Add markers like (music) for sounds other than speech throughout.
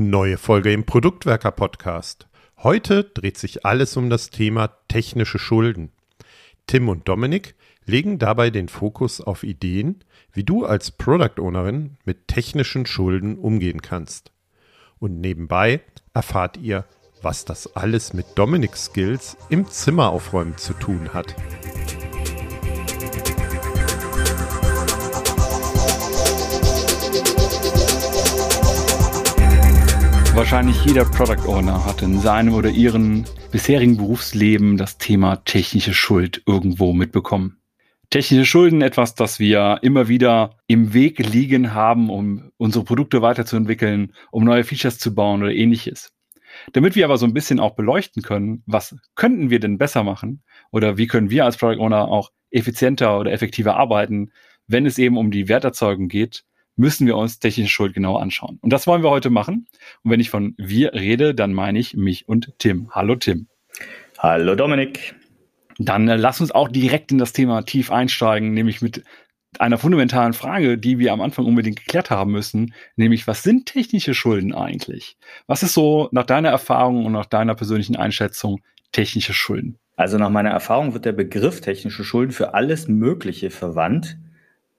Neue Folge im Produktwerker Podcast. Heute dreht sich alles um das Thema technische Schulden. Tim und Dominik legen dabei den Fokus auf Ideen, wie du als Product Ownerin mit technischen Schulden umgehen kannst. Und nebenbei erfahrt ihr, was das alles mit Dominiks Skills im Zimmeraufräumen zu tun hat. Wahrscheinlich jeder Product Owner hat in seinem oder ihrem bisherigen Berufsleben das Thema technische Schuld irgendwo mitbekommen. Technische Schulden etwas, das wir immer wieder im Weg liegen haben, um unsere Produkte weiterzuentwickeln, um neue Features zu bauen oder ähnliches. Damit wir aber so ein bisschen auch beleuchten können, was könnten wir denn besser machen oder wie können wir als Product Owner auch effizienter oder effektiver arbeiten, wenn es eben um die Werterzeugung geht, müssen wir uns technische Schuld genau anschauen. Und das wollen wir heute machen. Und wenn ich von wir rede, dann meine ich mich und Tim. Hallo Tim. Hallo Dominik. Dann äh, lass uns auch direkt in das Thema tief einsteigen, nämlich mit einer fundamentalen Frage, die wir am Anfang unbedingt geklärt haben müssen, nämlich was sind technische Schulden eigentlich? Was ist so nach deiner Erfahrung und nach deiner persönlichen Einschätzung technische Schulden? Also nach meiner Erfahrung wird der Begriff technische Schulden für alles Mögliche verwandt,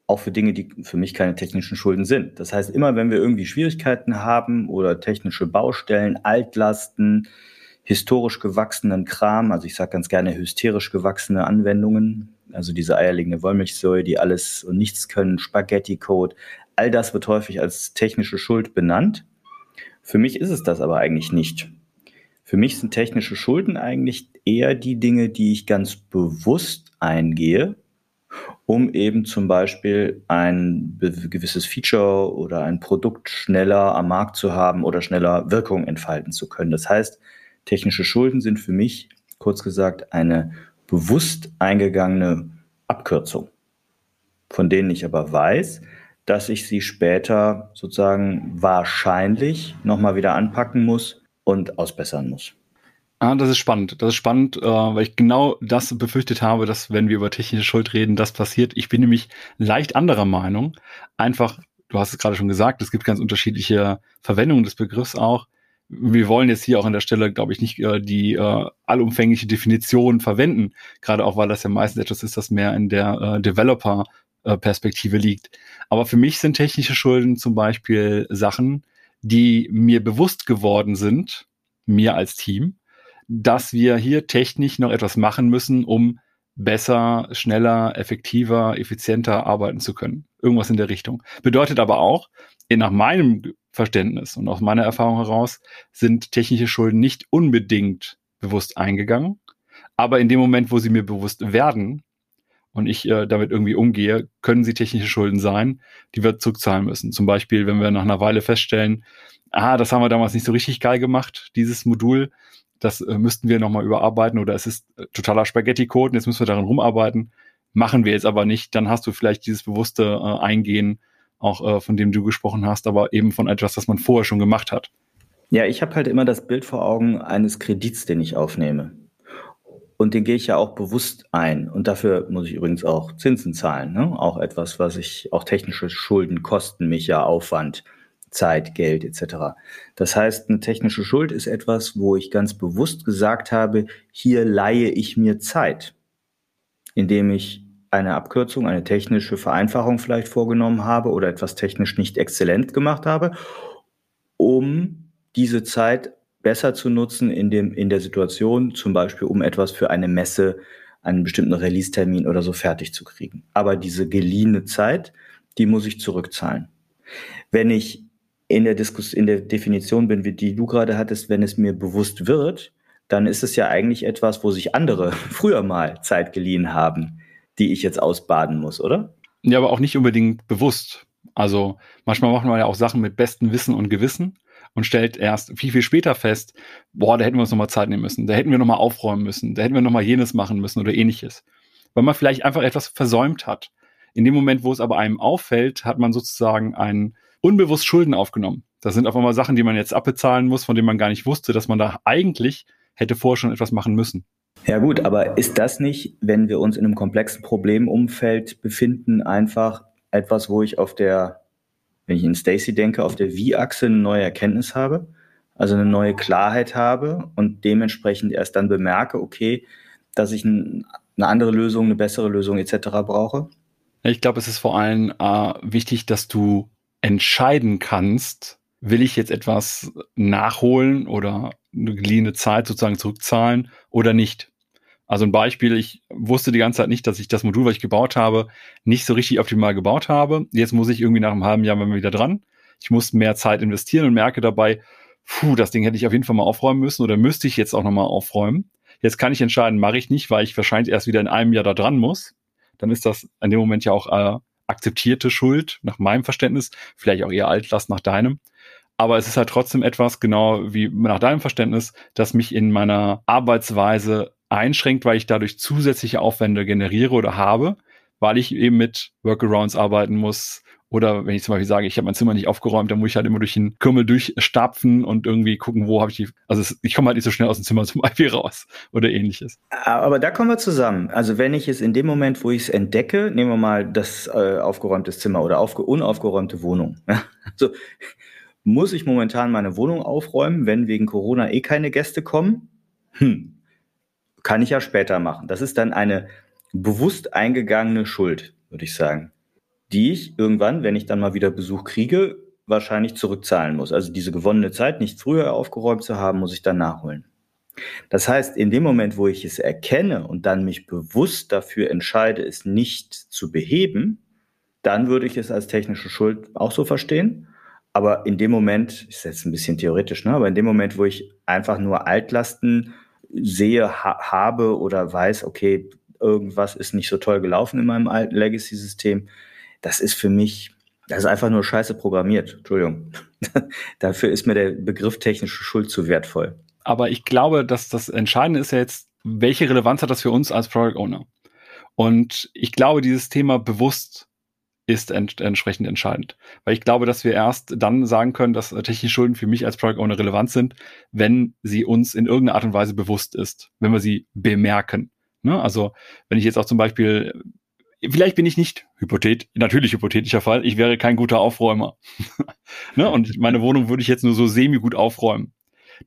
auch für Dinge, die für mich keine technischen Schulden sind. Das heißt, immer wenn wir irgendwie Schwierigkeiten haben oder technische Baustellen, Altlasten, historisch gewachsenen Kram, also ich sage ganz gerne hysterisch gewachsene Anwendungen, also diese eierlegende Wollmilchsäule, die alles und nichts können, Spaghetti-Code, all das wird häufig als technische Schuld benannt. Für mich ist es das aber eigentlich nicht. Für mich sind technische Schulden eigentlich eher die Dinge, die ich ganz bewusst eingehe, um eben zum Beispiel ein gewisses Feature oder ein Produkt schneller am Markt zu haben oder schneller Wirkung entfalten zu können. Das heißt, technische Schulden sind für mich, kurz gesagt, eine bewusst eingegangene Abkürzung, von denen ich aber weiß, dass ich sie später sozusagen wahrscheinlich nochmal wieder anpacken muss und ausbessern muss. Ah, das ist spannend. Das ist spannend, äh, weil ich genau das befürchtet habe, dass wenn wir über technische Schuld reden, das passiert. Ich bin nämlich leicht anderer Meinung. Einfach, du hast es gerade schon gesagt, es gibt ganz unterschiedliche Verwendungen des Begriffs auch. Wir wollen jetzt hier auch an der Stelle, glaube ich, nicht äh, die äh, allumfängliche Definition verwenden, gerade auch, weil das ja meistens etwas ist, das mehr in der äh, Developer-Perspektive liegt. Aber für mich sind technische Schulden zum Beispiel Sachen, die mir bewusst geworden sind, mir als Team, dass wir hier technisch noch etwas machen müssen, um besser, schneller, effektiver, effizienter arbeiten zu können. Irgendwas in der Richtung. Bedeutet aber auch, nach meinem Verständnis und aus meiner Erfahrung heraus, sind technische Schulden nicht unbedingt bewusst eingegangen. Aber in dem Moment, wo sie mir bewusst werden und ich äh, damit irgendwie umgehe, können sie technische Schulden sein, die wir zurückzahlen müssen. Zum Beispiel, wenn wir nach einer Weile feststellen, ah, das haben wir damals nicht so richtig geil gemacht, dieses Modul, das äh, müssten wir nochmal überarbeiten oder es ist äh, totaler Spaghetti-Code und jetzt müssen wir daran rumarbeiten. Machen wir jetzt aber nicht, dann hast du vielleicht dieses bewusste äh, Eingehen, auch äh, von dem du gesprochen hast, aber eben von etwas, das man vorher schon gemacht hat. Ja, ich habe halt immer das Bild vor Augen eines Kredits, den ich aufnehme. Und den gehe ich ja auch bewusst ein. Und dafür muss ich übrigens auch Zinsen zahlen. Ne? Auch etwas, was ich, auch technische Schulden kosten mich ja Aufwand. Zeit, Geld etc. Das heißt, eine technische Schuld ist etwas, wo ich ganz bewusst gesagt habe, hier leihe ich mir Zeit, indem ich eine Abkürzung, eine technische Vereinfachung vielleicht vorgenommen habe oder etwas technisch nicht exzellent gemacht habe, um diese Zeit besser zu nutzen in, dem, in der Situation, zum Beispiel um etwas für eine Messe, einen bestimmten Release-Termin oder so fertig zu kriegen. Aber diese geliehene Zeit, die muss ich zurückzahlen. Wenn ich in der Diskus in der Definition bin, die du gerade hattest, wenn es mir bewusst wird, dann ist es ja eigentlich etwas, wo sich andere (laughs) früher mal Zeit geliehen haben, die ich jetzt ausbaden muss, oder? Ja, aber auch nicht unbedingt bewusst. Also manchmal macht man ja auch Sachen mit bestem Wissen und Gewissen und stellt erst viel, viel später fest, boah, da hätten wir uns nochmal Zeit nehmen müssen, da hätten wir nochmal aufräumen müssen, da hätten wir nochmal jenes machen müssen oder ähnliches. Weil man vielleicht einfach etwas versäumt hat. In dem Moment, wo es aber einem auffällt, hat man sozusagen einen unbewusst Schulden aufgenommen. Das sind auf einmal Sachen, die man jetzt abbezahlen muss, von denen man gar nicht wusste, dass man da eigentlich hätte vorher schon etwas machen müssen. Ja gut, aber ist das nicht, wenn wir uns in einem komplexen Problemumfeld befinden, einfach etwas, wo ich auf der wenn ich in Stacy denke, auf der Wie-Achse eine neue Erkenntnis habe, also eine neue Klarheit habe und dementsprechend erst dann bemerke, okay, dass ich ein, eine andere Lösung, eine bessere Lösung etc. brauche? Ich glaube, es ist vor allem äh, wichtig, dass du entscheiden kannst, will ich jetzt etwas nachholen oder eine geliehene Zeit sozusagen zurückzahlen oder nicht. Also ein Beispiel, ich wusste die ganze Zeit nicht, dass ich das Modul, was ich gebaut habe, nicht so richtig optimal gebaut habe. Jetzt muss ich irgendwie nach einem halben Jahr mal wieder dran. Ich muss mehr Zeit investieren und merke dabei, puh, das Ding hätte ich auf jeden Fall mal aufräumen müssen oder müsste ich jetzt auch nochmal aufräumen. Jetzt kann ich entscheiden, mache ich nicht, weil ich wahrscheinlich erst wieder in einem Jahr da dran muss. Dann ist das in dem Moment ja auch äh, akzeptierte Schuld nach meinem Verständnis, vielleicht auch eher Altlast nach deinem. Aber es ist halt trotzdem etwas, genau wie nach deinem Verständnis, das mich in meiner Arbeitsweise einschränkt, weil ich dadurch zusätzliche Aufwände generiere oder habe, weil ich eben mit Workarounds arbeiten muss, oder wenn ich zum Beispiel sage, ich habe mein Zimmer nicht aufgeräumt, dann muss ich halt immer durch den Kümmel durchstapfen und irgendwie gucken, wo habe ich die. Also ich komme halt nicht so schnell aus dem Zimmer (laughs) zum Beispiel raus oder ähnliches. Aber da kommen wir zusammen. Also wenn ich es in dem Moment, wo ich es entdecke, nehmen wir mal das äh, aufgeräumte Zimmer oder aufge unaufgeräumte Wohnung. also (laughs) muss ich momentan meine Wohnung aufräumen, wenn wegen Corona eh keine Gäste kommen? Hm. Kann ich ja später machen. Das ist dann eine bewusst eingegangene Schuld, würde ich sagen die ich irgendwann, wenn ich dann mal wieder Besuch kriege, wahrscheinlich zurückzahlen muss. Also diese gewonnene Zeit nicht früher aufgeräumt zu haben, muss ich dann nachholen. Das heißt, in dem Moment, wo ich es erkenne und dann mich bewusst dafür entscheide, es nicht zu beheben, dann würde ich es als technische Schuld auch so verstehen. Aber in dem Moment, ist jetzt ein bisschen theoretisch, ne? aber in dem Moment, wo ich einfach nur Altlasten sehe, ha habe oder weiß, okay, irgendwas ist nicht so toll gelaufen in meinem alten Legacy-System, das ist für mich, das ist einfach nur scheiße programmiert. Entschuldigung. (laughs) Dafür ist mir der Begriff technische Schuld zu wertvoll. Aber ich glaube, dass das Entscheidende ist ja jetzt, welche Relevanz hat das für uns als Product Owner? Und ich glaube, dieses Thema bewusst ist ent entsprechend entscheidend. Weil ich glaube, dass wir erst dann sagen können, dass technische Schulden für mich als Product Owner relevant sind, wenn sie uns in irgendeiner Art und Weise bewusst ist, wenn wir sie bemerken. Ne? Also wenn ich jetzt auch zum Beispiel vielleicht bin ich nicht hypothet, natürlich hypothetischer Fall, ich wäre kein guter Aufräumer. (laughs) ne? Und meine Wohnung würde ich jetzt nur so semi gut aufräumen.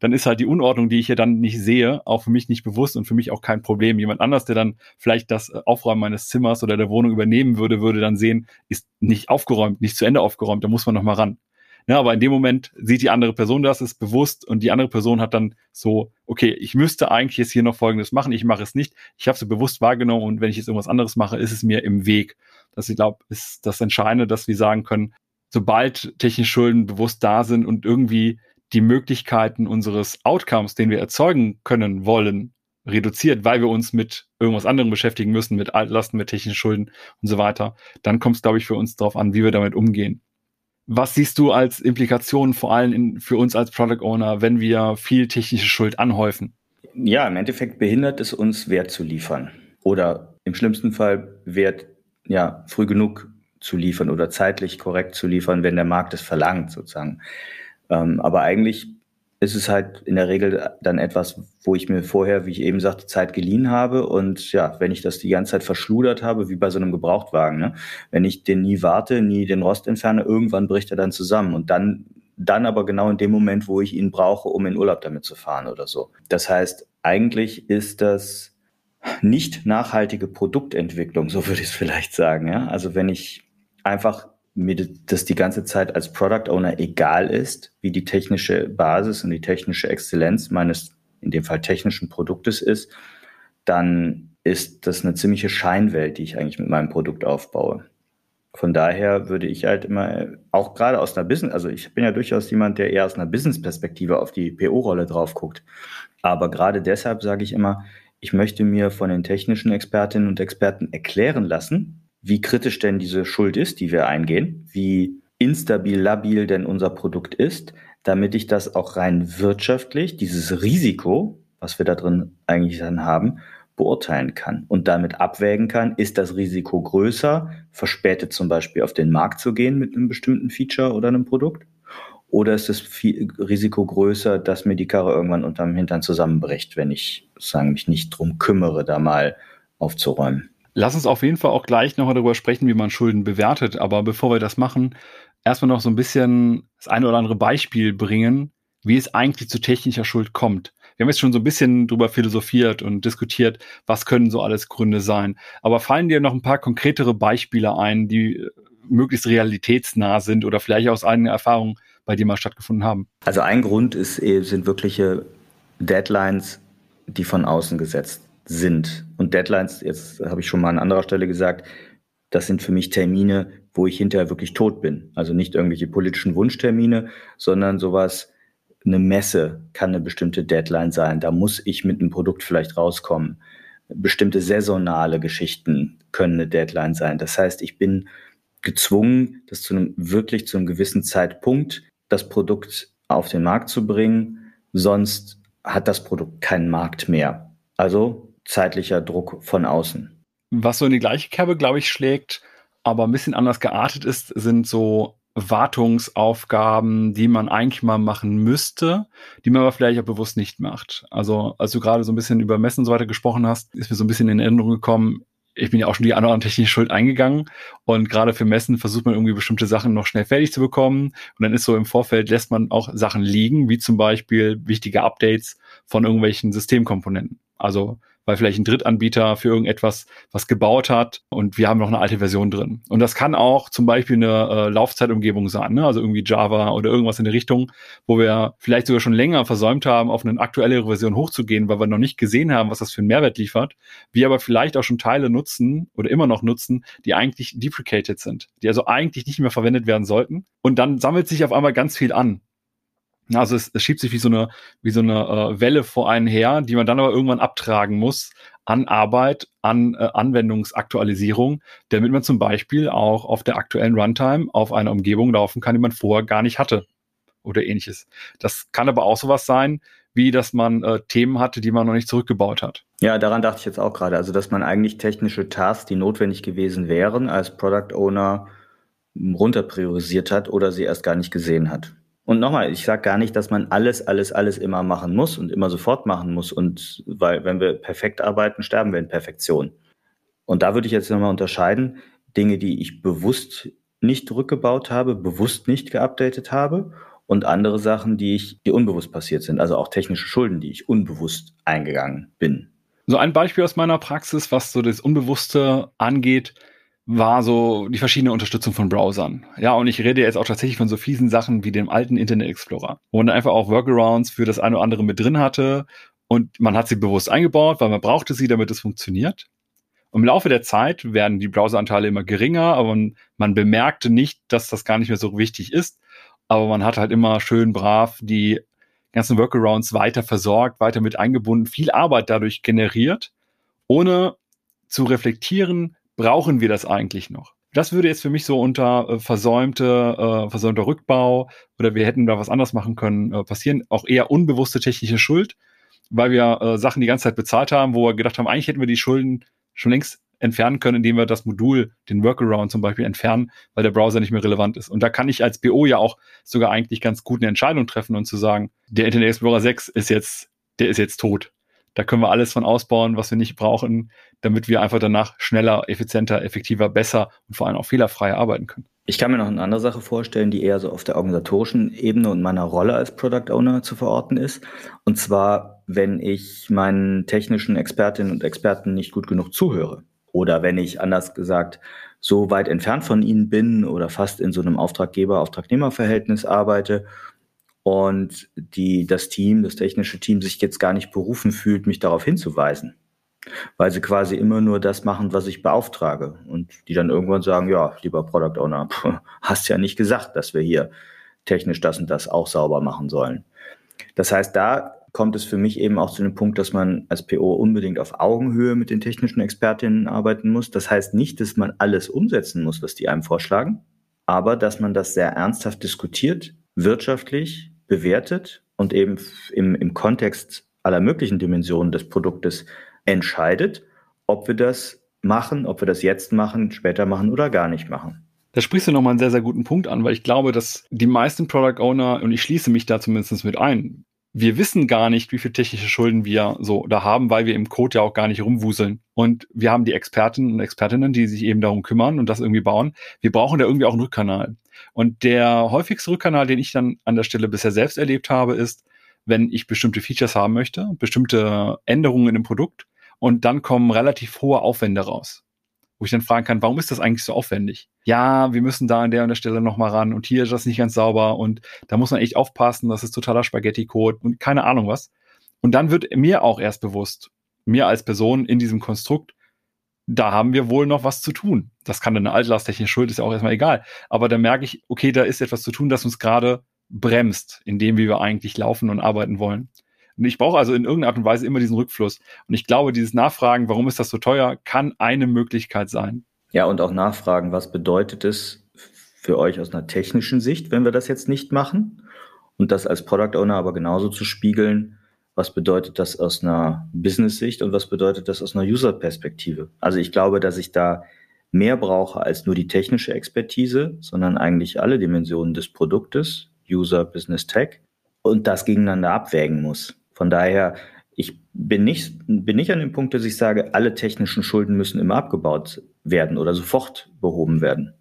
Dann ist halt die Unordnung, die ich hier dann nicht sehe, auch für mich nicht bewusst und für mich auch kein Problem. Jemand anders, der dann vielleicht das Aufräumen meines Zimmers oder der Wohnung übernehmen würde, würde dann sehen, ist nicht aufgeräumt, nicht zu Ende aufgeräumt, da muss man noch mal ran. Ja, aber in dem Moment sieht die andere Person das, ist bewusst und die andere Person hat dann so, okay, ich müsste eigentlich jetzt hier noch Folgendes machen, ich mache es nicht, ich habe es bewusst wahrgenommen und wenn ich jetzt irgendwas anderes mache, ist es mir im Weg. Das, ich glaube, ist das Entscheidende, dass wir sagen können, sobald technische Schulden bewusst da sind und irgendwie die Möglichkeiten unseres Outcomes, den wir erzeugen können wollen, reduziert, weil wir uns mit irgendwas anderem beschäftigen müssen, mit Altlasten, mit technischen Schulden und so weiter, dann kommt es, glaube ich, für uns darauf an, wie wir damit umgehen. Was siehst du als Implikationen vor allem in, für uns als Product Owner, wenn wir viel technische Schuld anhäufen? Ja, im Endeffekt behindert es uns, Wert zu liefern. Oder im schlimmsten Fall Wert ja, früh genug zu liefern oder zeitlich korrekt zu liefern, wenn der Markt es verlangt, sozusagen. Ähm, aber eigentlich ist es halt in der Regel dann etwas, wo ich mir vorher, wie ich eben sagte, Zeit geliehen habe. Und ja, wenn ich das die ganze Zeit verschludert habe, wie bei so einem Gebrauchtwagen, ne? wenn ich den nie warte, nie den Rost entferne, irgendwann bricht er dann zusammen. Und dann, dann aber genau in dem Moment, wo ich ihn brauche, um in Urlaub damit zu fahren oder so. Das heißt, eigentlich ist das nicht nachhaltige Produktentwicklung, so würde ich es vielleicht sagen. Ja? Also wenn ich einfach mir das die ganze Zeit als Product Owner egal ist, wie die technische Basis und die technische Exzellenz meines, in dem Fall technischen Produktes ist, dann ist das eine ziemliche Scheinwelt, die ich eigentlich mit meinem Produkt aufbaue. Von daher würde ich halt immer, auch gerade aus einer Business, also ich bin ja durchaus jemand, der eher aus einer Business-Perspektive auf die PO-Rolle drauf guckt. Aber gerade deshalb sage ich immer, ich möchte mir von den technischen Expertinnen und Experten erklären lassen, wie kritisch denn diese Schuld ist, die wir eingehen, wie instabil, labil denn unser Produkt ist, damit ich das auch rein wirtschaftlich, dieses Risiko, was wir da drin eigentlich dann haben, beurteilen kann und damit abwägen kann, ist das Risiko größer, verspätet zum Beispiel auf den Markt zu gehen mit einem bestimmten Feature oder einem Produkt? Oder ist das Risiko größer, dass mir die Karre irgendwann unterm Hintern zusammenbricht, wenn ich sagen, mich nicht drum kümmere, da mal aufzuräumen? Lass uns auf jeden Fall auch gleich nochmal darüber sprechen, wie man Schulden bewertet. Aber bevor wir das machen, erstmal noch so ein bisschen das eine oder andere Beispiel bringen, wie es eigentlich zu technischer Schuld kommt. Wir haben jetzt schon so ein bisschen drüber philosophiert und diskutiert, was können so alles Gründe sein. Aber fallen dir noch ein paar konkretere Beispiele ein, die äh, möglichst realitätsnah sind oder vielleicht aus eigener Erfahrung bei dir mal stattgefunden haben? Also ein Grund ist, äh, sind wirkliche Deadlines, die von außen gesetzt sind. Und Deadlines, jetzt habe ich schon mal an anderer Stelle gesagt, das sind für mich Termine, wo ich hinterher wirklich tot bin. Also nicht irgendwelche politischen Wunschtermine, sondern sowas, eine Messe kann eine bestimmte Deadline sein. Da muss ich mit einem Produkt vielleicht rauskommen. Bestimmte saisonale Geschichten können eine Deadline sein. Das heißt, ich bin gezwungen, das zu einem wirklich zu einem gewissen Zeitpunkt das Produkt auf den Markt zu bringen. Sonst hat das Produkt keinen Markt mehr. Also zeitlicher Druck von außen. Was so in die gleiche Kerbe, glaube ich, schlägt, aber ein bisschen anders geartet ist, sind so Wartungsaufgaben, die man eigentlich mal machen müsste, die man aber vielleicht auch bewusst nicht macht. Also, als du gerade so ein bisschen über Messen und so weiter gesprochen hast, ist mir so ein bisschen in Erinnerung gekommen, ich bin ja auch schon die andere technische Schuld eingegangen und gerade für Messen versucht man irgendwie bestimmte Sachen noch schnell fertig zu bekommen und dann ist so im Vorfeld lässt man auch Sachen liegen, wie zum Beispiel wichtige Updates von irgendwelchen Systemkomponenten. Also weil vielleicht ein Drittanbieter für irgendetwas was gebaut hat und wir haben noch eine alte Version drin. Und das kann auch zum Beispiel eine äh, Laufzeitumgebung sein, ne? also irgendwie Java oder irgendwas in der Richtung, wo wir vielleicht sogar schon länger versäumt haben, auf eine aktuellere Version hochzugehen, weil wir noch nicht gesehen haben, was das für einen Mehrwert liefert. Wir aber vielleicht auch schon Teile nutzen oder immer noch nutzen, die eigentlich deprecated sind, die also eigentlich nicht mehr verwendet werden sollten. Und dann sammelt sich auf einmal ganz viel an. Also es, es schiebt sich wie so eine, wie so eine äh, Welle vor einen her, die man dann aber irgendwann abtragen muss an Arbeit, an äh, Anwendungsaktualisierung, damit man zum Beispiel auch auf der aktuellen Runtime auf einer Umgebung laufen kann, die man vorher gar nicht hatte oder ähnliches. Das kann aber auch sowas sein, wie dass man äh, Themen hatte, die man noch nicht zurückgebaut hat. Ja, daran dachte ich jetzt auch gerade. Also, dass man eigentlich technische Tasks, die notwendig gewesen wären, als Product Owner runterpriorisiert hat oder sie erst gar nicht gesehen hat. Und nochmal, ich sage gar nicht, dass man alles, alles, alles immer machen muss und immer sofort machen muss. Und weil, wenn wir perfekt arbeiten, sterben wir in Perfektion. Und da würde ich jetzt nochmal unterscheiden, Dinge, die ich bewusst nicht rückgebaut habe, bewusst nicht geupdatet habe und andere Sachen, die ich, die unbewusst passiert sind. Also auch technische Schulden, die ich unbewusst eingegangen bin. So ein Beispiel aus meiner Praxis, was so das Unbewusste angeht, war so die verschiedene Unterstützung von Browsern. Ja, und ich rede jetzt auch tatsächlich von so fiesen Sachen wie dem alten Internet Explorer, wo man einfach auch Workarounds für das eine oder andere mit drin hatte und man hat sie bewusst eingebaut, weil man brauchte sie, damit es funktioniert. Im Laufe der Zeit werden die Browseranteile immer geringer, aber man, man bemerkte nicht, dass das gar nicht mehr so wichtig ist. Aber man hat halt immer schön brav die ganzen Workarounds weiter versorgt, weiter mit eingebunden, viel Arbeit dadurch generiert, ohne zu reflektieren, brauchen wir das eigentlich noch? Das würde jetzt für mich so unter äh, versäumte, äh, versäumter Rückbau oder wir hätten da was anders machen können äh, passieren. Auch eher unbewusste technische Schuld, weil wir äh, Sachen die ganze Zeit bezahlt haben, wo wir gedacht haben, eigentlich hätten wir die Schulden schon längst entfernen können, indem wir das Modul, den Workaround zum Beispiel entfernen, weil der Browser nicht mehr relevant ist. Und da kann ich als BO ja auch sogar eigentlich ganz gut eine Entscheidung treffen und zu sagen, der Internet Explorer 6 ist jetzt, der ist jetzt tot. Da können wir alles von ausbauen, was wir nicht brauchen, damit wir einfach danach schneller, effizienter, effektiver, besser und vor allem auch fehlerfreier arbeiten können. Ich kann mir noch eine andere Sache vorstellen, die eher so auf der organisatorischen Ebene und meiner Rolle als Product Owner zu verorten ist. Und zwar, wenn ich meinen technischen Expertinnen und Experten nicht gut genug zuhöre. Oder wenn ich anders gesagt so weit entfernt von ihnen bin oder fast in so einem Auftraggeber-Auftragnehmer-Verhältnis arbeite und die, das Team, das technische Team sich jetzt gar nicht berufen fühlt, mich darauf hinzuweisen. Weil sie quasi immer nur das machen, was ich beauftrage. Und die dann irgendwann sagen, ja, lieber Product Owner, (laughs) hast ja nicht gesagt, dass wir hier technisch das und das auch sauber machen sollen. Das heißt, da kommt es für mich eben auch zu dem Punkt, dass man als PO unbedingt auf Augenhöhe mit den technischen Expertinnen arbeiten muss. Das heißt nicht, dass man alles umsetzen muss, was die einem vorschlagen, aber dass man das sehr ernsthaft diskutiert, wirtschaftlich, bewertet und eben im, im Kontext aller möglichen Dimensionen des Produktes entscheidet, ob wir das machen, ob wir das jetzt machen, später machen oder gar nicht machen. Da sprichst du nochmal einen sehr, sehr guten Punkt an, weil ich glaube, dass die meisten Product Owner, und ich schließe mich da zumindest mit ein, wir wissen gar nicht, wie viel technische Schulden wir so da haben, weil wir im Code ja auch gar nicht rumwuseln. Und wir haben die Experten und Expertinnen, die sich eben darum kümmern und das irgendwie bauen. Wir brauchen da irgendwie auch einen Rückkanal. Und der häufigste Rückkanal, den ich dann an der Stelle bisher selbst erlebt habe, ist, wenn ich bestimmte Features haben möchte, bestimmte Änderungen dem Produkt und dann kommen relativ hohe Aufwände raus. Wo ich dann fragen kann, warum ist das eigentlich so aufwendig? Ja, wir müssen da an der und der Stelle nochmal ran und hier ist das nicht ganz sauber und da muss man echt aufpassen, das ist totaler Spaghetti-Code und keine Ahnung was. Und dann wird mir auch erst bewusst, mir als Person in diesem Konstrukt, da haben wir wohl noch was zu tun. Das kann eine altlasttechnische Schuld, ist ja auch erstmal egal. Aber da merke ich, okay, da ist etwas zu tun, das uns gerade bremst, in dem, wie wir eigentlich laufen und arbeiten wollen. Und ich brauche also in irgendeiner Art und Weise immer diesen Rückfluss. Und ich glaube, dieses Nachfragen, warum ist das so teuer, kann eine Möglichkeit sein. Ja, und auch nachfragen, was bedeutet es für euch aus einer technischen Sicht, wenn wir das jetzt nicht machen? Und das als Product Owner aber genauso zu spiegeln, was bedeutet das aus einer Business-Sicht und was bedeutet das aus einer User-Perspektive? Also ich glaube, dass ich da mehr brauche als nur die technische Expertise, sondern eigentlich alle Dimensionen des Produktes, User, Business, Tech, und das gegeneinander abwägen muss. Von daher, ich bin nicht, bin nicht an dem Punkt, dass ich sage, alle technischen Schulden müssen immer abgebaut werden oder sofort behoben werden.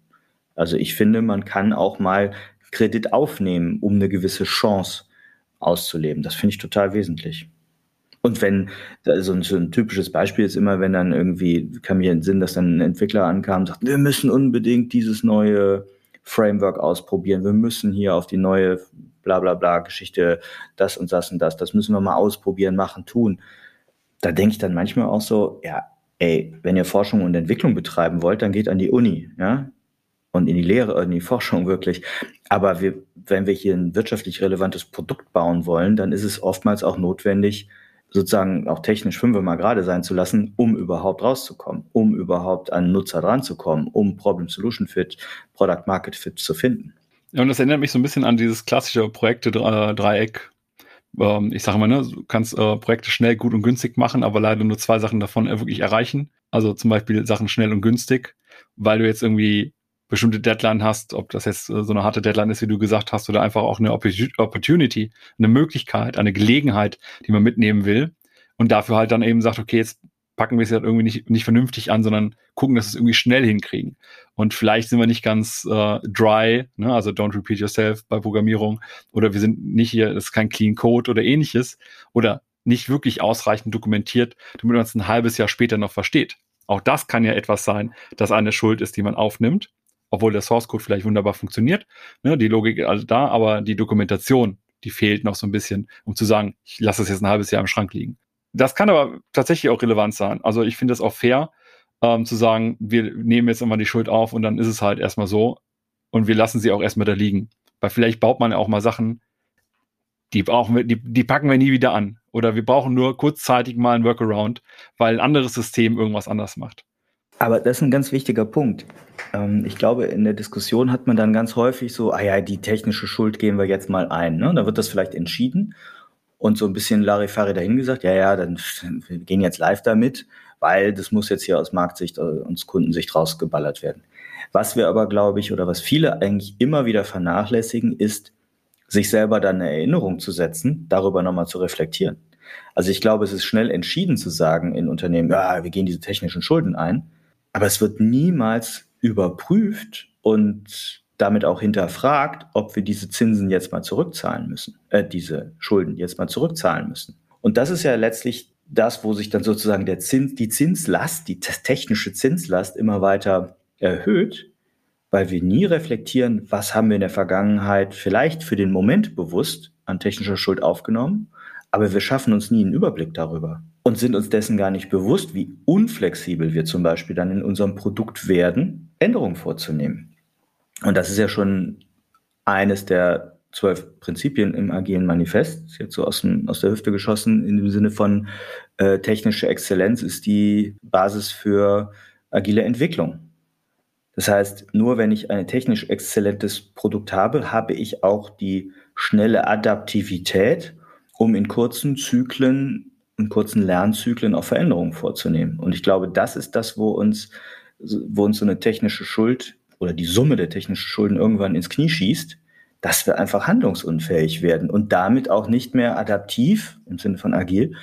Also ich finde, man kann auch mal Kredit aufnehmen, um eine gewisse Chance auszuleben. Das finde ich total wesentlich. Und wenn, also so ein typisches Beispiel ist immer, wenn dann irgendwie, kann mir in den Sinn, dass dann ein Entwickler ankam und sagt, wir müssen unbedingt dieses neue Framework ausprobieren, wir müssen hier auf die neue bla bla bla Geschichte, das und das und das, das müssen wir mal ausprobieren, machen, tun. Da denke ich dann manchmal auch so, ja, ey, wenn ihr Forschung und Entwicklung betreiben wollt, dann geht an die Uni, ja, und in die Lehre, in die Forschung wirklich. Aber wir, wenn wir hier ein wirtschaftlich relevantes Produkt bauen wollen, dann ist es oftmals auch notwendig, sozusagen auch technisch fünfmal gerade sein zu lassen, um überhaupt rauszukommen, um überhaupt an Nutzer dran zu kommen, um Problem-Solution-Fit, Product-Market-Fit zu finden. Ja, und das erinnert mich so ein bisschen an dieses klassische Projekte-Dreieck. Ähm, ich sage mal, ne, du kannst äh, Projekte schnell, gut und günstig machen, aber leider nur zwei Sachen davon wirklich erreichen. Also zum Beispiel Sachen schnell und günstig, weil du jetzt irgendwie bestimmte Deadline hast, ob das jetzt äh, so eine harte Deadline ist, wie du gesagt hast, oder einfach auch eine Opportunity, eine Möglichkeit, eine Gelegenheit, die man mitnehmen will und dafür halt dann eben sagt, okay, jetzt packen wir es halt irgendwie nicht, nicht vernünftig an, sondern gucken, dass wir es irgendwie schnell hinkriegen. Und vielleicht sind wir nicht ganz äh, dry, ne? also don't repeat yourself bei Programmierung, oder wir sind nicht hier, das ist kein Clean Code oder ähnliches, oder nicht wirklich ausreichend dokumentiert, damit man es ein halbes Jahr später noch versteht. Auch das kann ja etwas sein, das eine Schuld ist, die man aufnimmt, obwohl der Source Code vielleicht wunderbar funktioniert, ne? die Logik ist also da, aber die Dokumentation, die fehlt noch so ein bisschen, um zu sagen, ich lasse es jetzt ein halbes Jahr im Schrank liegen. Das kann aber tatsächlich auch relevant sein. Also ich finde es auch fair, ähm, zu sagen, wir nehmen jetzt immer die Schuld auf und dann ist es halt erstmal so und wir lassen sie auch erstmal da liegen. Weil vielleicht baut man ja auch mal Sachen, die brauchen wir, die, die packen wir nie wieder an. Oder wir brauchen nur kurzzeitig mal ein Workaround, weil ein anderes System irgendwas anders macht. Aber das ist ein ganz wichtiger Punkt. Ähm, ich glaube, in der Diskussion hat man dann ganz häufig so, ah ja, die technische Schuld gehen wir jetzt mal ein. Ne? Da wird das vielleicht entschieden und so ein bisschen Larifari dahingesagt, ja, ja, dann wir gehen jetzt live damit, weil das muss jetzt hier aus Marktsicht äh, und Kundensicht rausgeballert werden. Was wir aber, glaube ich, oder was viele eigentlich immer wieder vernachlässigen, ist, sich selber dann eine Erinnerung zu setzen, darüber nochmal zu reflektieren. Also ich glaube, es ist schnell entschieden zu sagen in Unternehmen, ja, wir gehen diese technischen Schulden ein, aber es wird niemals überprüft und damit auch hinterfragt, ob wir diese Zinsen jetzt mal zurückzahlen müssen, äh, diese Schulden jetzt mal zurückzahlen müssen. Und das ist ja letztlich das, wo sich dann sozusagen der Zins, die Zinslast, die technische Zinslast immer weiter erhöht, weil wir nie reflektieren, was haben wir in der Vergangenheit vielleicht für den Moment bewusst an technischer Schuld aufgenommen, aber wir schaffen uns nie einen Überblick darüber und sind uns dessen gar nicht bewusst, wie unflexibel wir zum Beispiel dann in unserem Produkt werden, Änderungen vorzunehmen. Und das ist ja schon eines der zwölf Prinzipien im agilen Manifest. Jetzt so aus, dem, aus der Hüfte geschossen in dem Sinne von äh, technische Exzellenz ist die Basis für agile Entwicklung. Das heißt, nur wenn ich ein technisch exzellentes Produkt habe, habe ich auch die schnelle Adaptivität, um in kurzen Zyklen, in kurzen Lernzyklen auch Veränderungen vorzunehmen. Und ich glaube, das ist das, wo uns, wo uns so eine technische Schuld oder die Summe der technischen Schulden irgendwann ins Knie schießt, dass wir einfach handlungsunfähig werden und damit auch nicht mehr adaptiv im Sinne von agil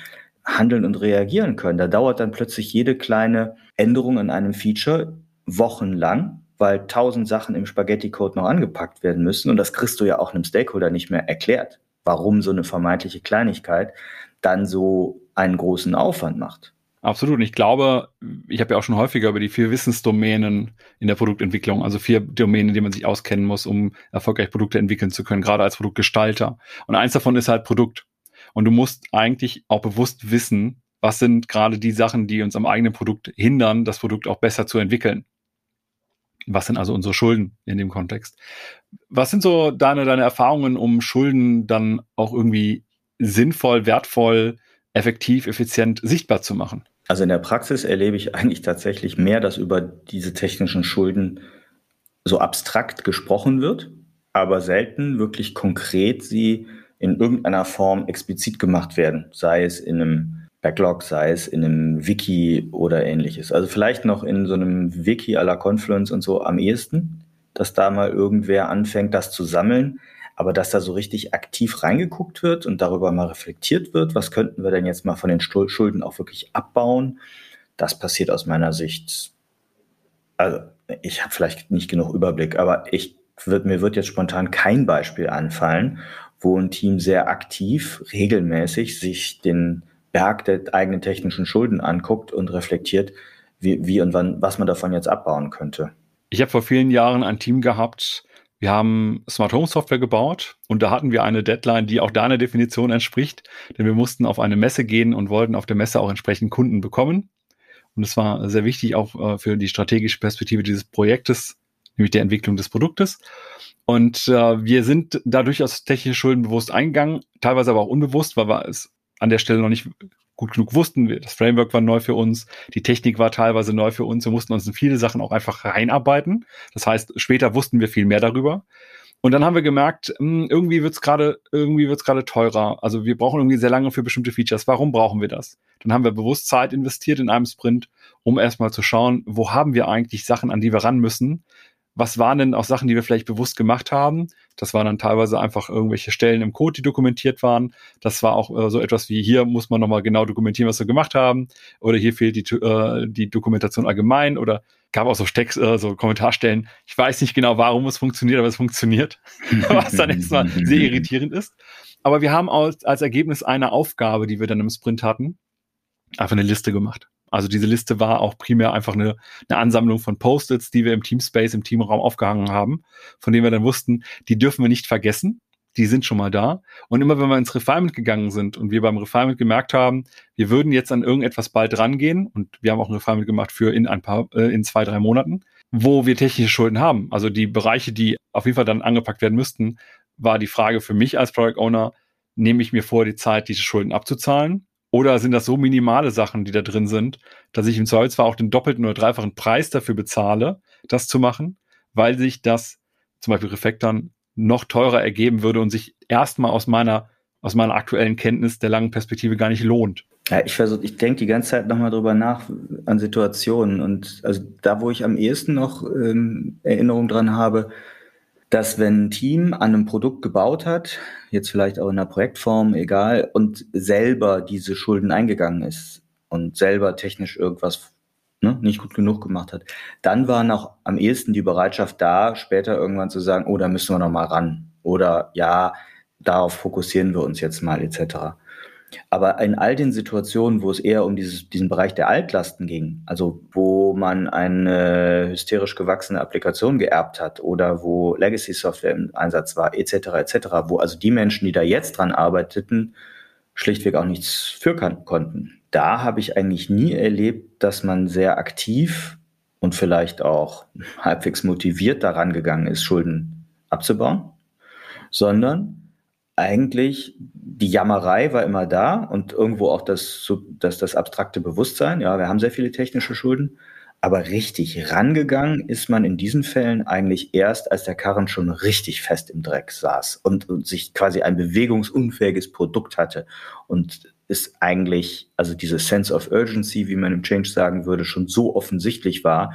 handeln und reagieren können. Da dauert dann plötzlich jede kleine Änderung an einem Feature wochenlang, weil tausend Sachen im Spaghetti-Code noch angepackt werden müssen. Und das kriegst du ja auch einem Stakeholder nicht mehr erklärt, warum so eine vermeintliche Kleinigkeit dann so einen großen Aufwand macht. Absolut. Und ich glaube, ich habe ja auch schon häufiger über die vier Wissensdomänen in der Produktentwicklung, also vier Domänen, in denen man sich auskennen muss, um erfolgreich Produkte entwickeln zu können, gerade als Produktgestalter. Und eins davon ist halt Produkt. Und du musst eigentlich auch bewusst wissen, was sind gerade die Sachen, die uns am eigenen Produkt hindern, das Produkt auch besser zu entwickeln. Was sind also unsere Schulden in dem Kontext? Was sind so deine, deine Erfahrungen, um Schulden dann auch irgendwie sinnvoll, wertvoll, effektiv, effizient sichtbar zu machen? Also in der Praxis erlebe ich eigentlich tatsächlich mehr, dass über diese technischen Schulden so abstrakt gesprochen wird, aber selten wirklich konkret sie in irgendeiner Form explizit gemacht werden, sei es in einem Backlog, sei es in einem Wiki oder ähnliches. Also vielleicht noch in so einem Wiki à la Confluence und so am ehesten, dass da mal irgendwer anfängt, das zu sammeln. Aber dass da so richtig aktiv reingeguckt wird und darüber mal reflektiert wird, was könnten wir denn jetzt mal von den Schulden auch wirklich abbauen, das passiert aus meiner Sicht. Also ich habe vielleicht nicht genug Überblick, aber ich wird, mir wird jetzt spontan kein Beispiel anfallen, wo ein Team sehr aktiv, regelmäßig sich den Berg der eigenen technischen Schulden anguckt und reflektiert, wie, wie und wann, was man davon jetzt abbauen könnte. Ich habe vor vielen Jahren ein Team gehabt, wir haben Smart Home Software gebaut und da hatten wir eine Deadline, die auch deiner Definition entspricht, denn wir mussten auf eine Messe gehen und wollten auf der Messe auch entsprechend Kunden bekommen. Und es war sehr wichtig auch äh, für die strategische Perspektive dieses Projektes, nämlich der Entwicklung des Produktes. Und äh, wir sind da durchaus technische Schulden bewusst eingegangen, teilweise aber auch unbewusst, weil wir es an der Stelle noch nicht gut genug wussten. Wir, das Framework war neu für uns, die Technik war teilweise neu für uns. Wir mussten uns in viele Sachen auch einfach reinarbeiten. Das heißt, später wussten wir viel mehr darüber. Und dann haben wir gemerkt, hm, irgendwie wird's gerade, irgendwie wird's gerade teurer. Also wir brauchen irgendwie sehr lange für bestimmte Features. Warum brauchen wir das? Dann haben wir bewusst Zeit investiert in einem Sprint, um erstmal zu schauen, wo haben wir eigentlich Sachen, an die wir ran müssen, was waren denn auch Sachen, die wir vielleicht bewusst gemacht haben? Das waren dann teilweise einfach irgendwelche Stellen im Code, die dokumentiert waren. Das war auch äh, so etwas wie hier muss man nochmal genau dokumentieren, was wir gemacht haben. Oder hier fehlt die, äh, die Dokumentation allgemein oder gab auch so Stecks, äh, so Kommentarstellen. Ich weiß nicht genau, warum es funktioniert, aber es funktioniert. (laughs) was dann erstmal sehr irritierend ist. Aber wir haben als, als Ergebnis einer Aufgabe, die wir dann im Sprint hatten, einfach eine Liste gemacht. Also diese Liste war auch primär einfach eine, eine Ansammlung von Post-its, die wir im Teamspace, im Teamraum aufgehangen haben, von denen wir dann wussten, die dürfen wir nicht vergessen. Die sind schon mal da. Und immer wenn wir ins Refinement gegangen sind und wir beim Refinement gemerkt haben, wir würden jetzt an irgendetwas bald rangehen und wir haben auch ein Refinement gemacht für in ein paar, äh, in zwei, drei Monaten, wo wir technische Schulden haben. Also die Bereiche, die auf jeden Fall dann angepackt werden müssten, war die Frage für mich als Product Owner, nehme ich mir vor, die Zeit, diese Schulden abzuzahlen? Oder sind das so minimale Sachen, die da drin sind, dass ich im Zweifelsfall auch den doppelten oder dreifachen Preis dafür bezahle, das zu machen, weil sich das zum Beispiel Reflektoren noch teurer ergeben würde und sich erstmal aus meiner, aus meiner aktuellen Kenntnis der langen Perspektive gar nicht lohnt. Ja, ich versuche, ich denke die ganze Zeit nochmal drüber nach an Situationen und also da, wo ich am ehesten noch ähm, Erinnerung dran habe, dass wenn ein Team an einem Produkt gebaut hat, jetzt vielleicht auch in einer Projektform, egal, und selber diese Schulden eingegangen ist und selber technisch irgendwas ne, nicht gut genug gemacht hat, dann war noch am ehesten die Bereitschaft da, später irgendwann zu sagen, oh, da müssen wir noch mal ran. Oder ja, darauf fokussieren wir uns jetzt mal, etc. Aber in all den Situationen, wo es eher um dieses, diesen Bereich der Altlasten ging, also wo man eine hysterisch gewachsene Applikation geerbt hat oder wo Legacy-Software im Einsatz war, etc., etc., wo also die Menschen, die da jetzt dran arbeiteten, schlichtweg auch nichts für konnten. Da habe ich eigentlich nie erlebt, dass man sehr aktiv und vielleicht auch halbwegs motiviert daran gegangen ist, Schulden abzubauen, sondern eigentlich die Jammerei war immer da und irgendwo auch das, das, das abstrakte Bewusstsein. Ja, wir haben sehr viele technische Schulden, aber richtig rangegangen ist man in diesen Fällen eigentlich erst, als der Karren schon richtig fest im Dreck saß und, und sich quasi ein bewegungsunfähiges Produkt hatte und ist eigentlich, also diese Sense of Urgency, wie man im Change sagen würde, schon so offensichtlich war,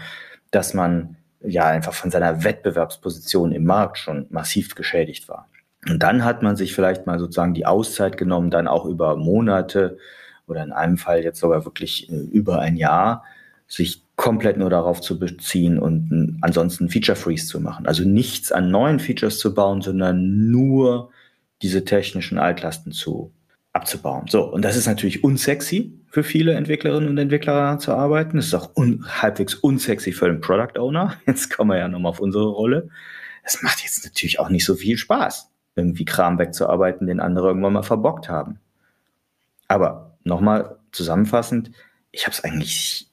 dass man ja einfach von seiner Wettbewerbsposition im Markt schon massiv geschädigt war. Und dann hat man sich vielleicht mal sozusagen die Auszeit genommen, dann auch über Monate oder in einem Fall jetzt sogar wirklich äh, über ein Jahr, sich komplett nur darauf zu beziehen und ansonsten Feature Freeze zu machen. Also nichts an neuen Features zu bauen, sondern nur diese technischen Altlasten zu abzubauen. So, und das ist natürlich unsexy für viele Entwicklerinnen und Entwickler zu arbeiten. Das ist auch un halbwegs unsexy für den Product Owner. (laughs) Jetzt kommen wir ja nochmal auf unsere Rolle. Es macht jetzt natürlich auch nicht so viel Spaß, irgendwie Kram wegzuarbeiten, den andere irgendwann mal verbockt haben. Aber nochmal zusammenfassend, ich habe es eigentlich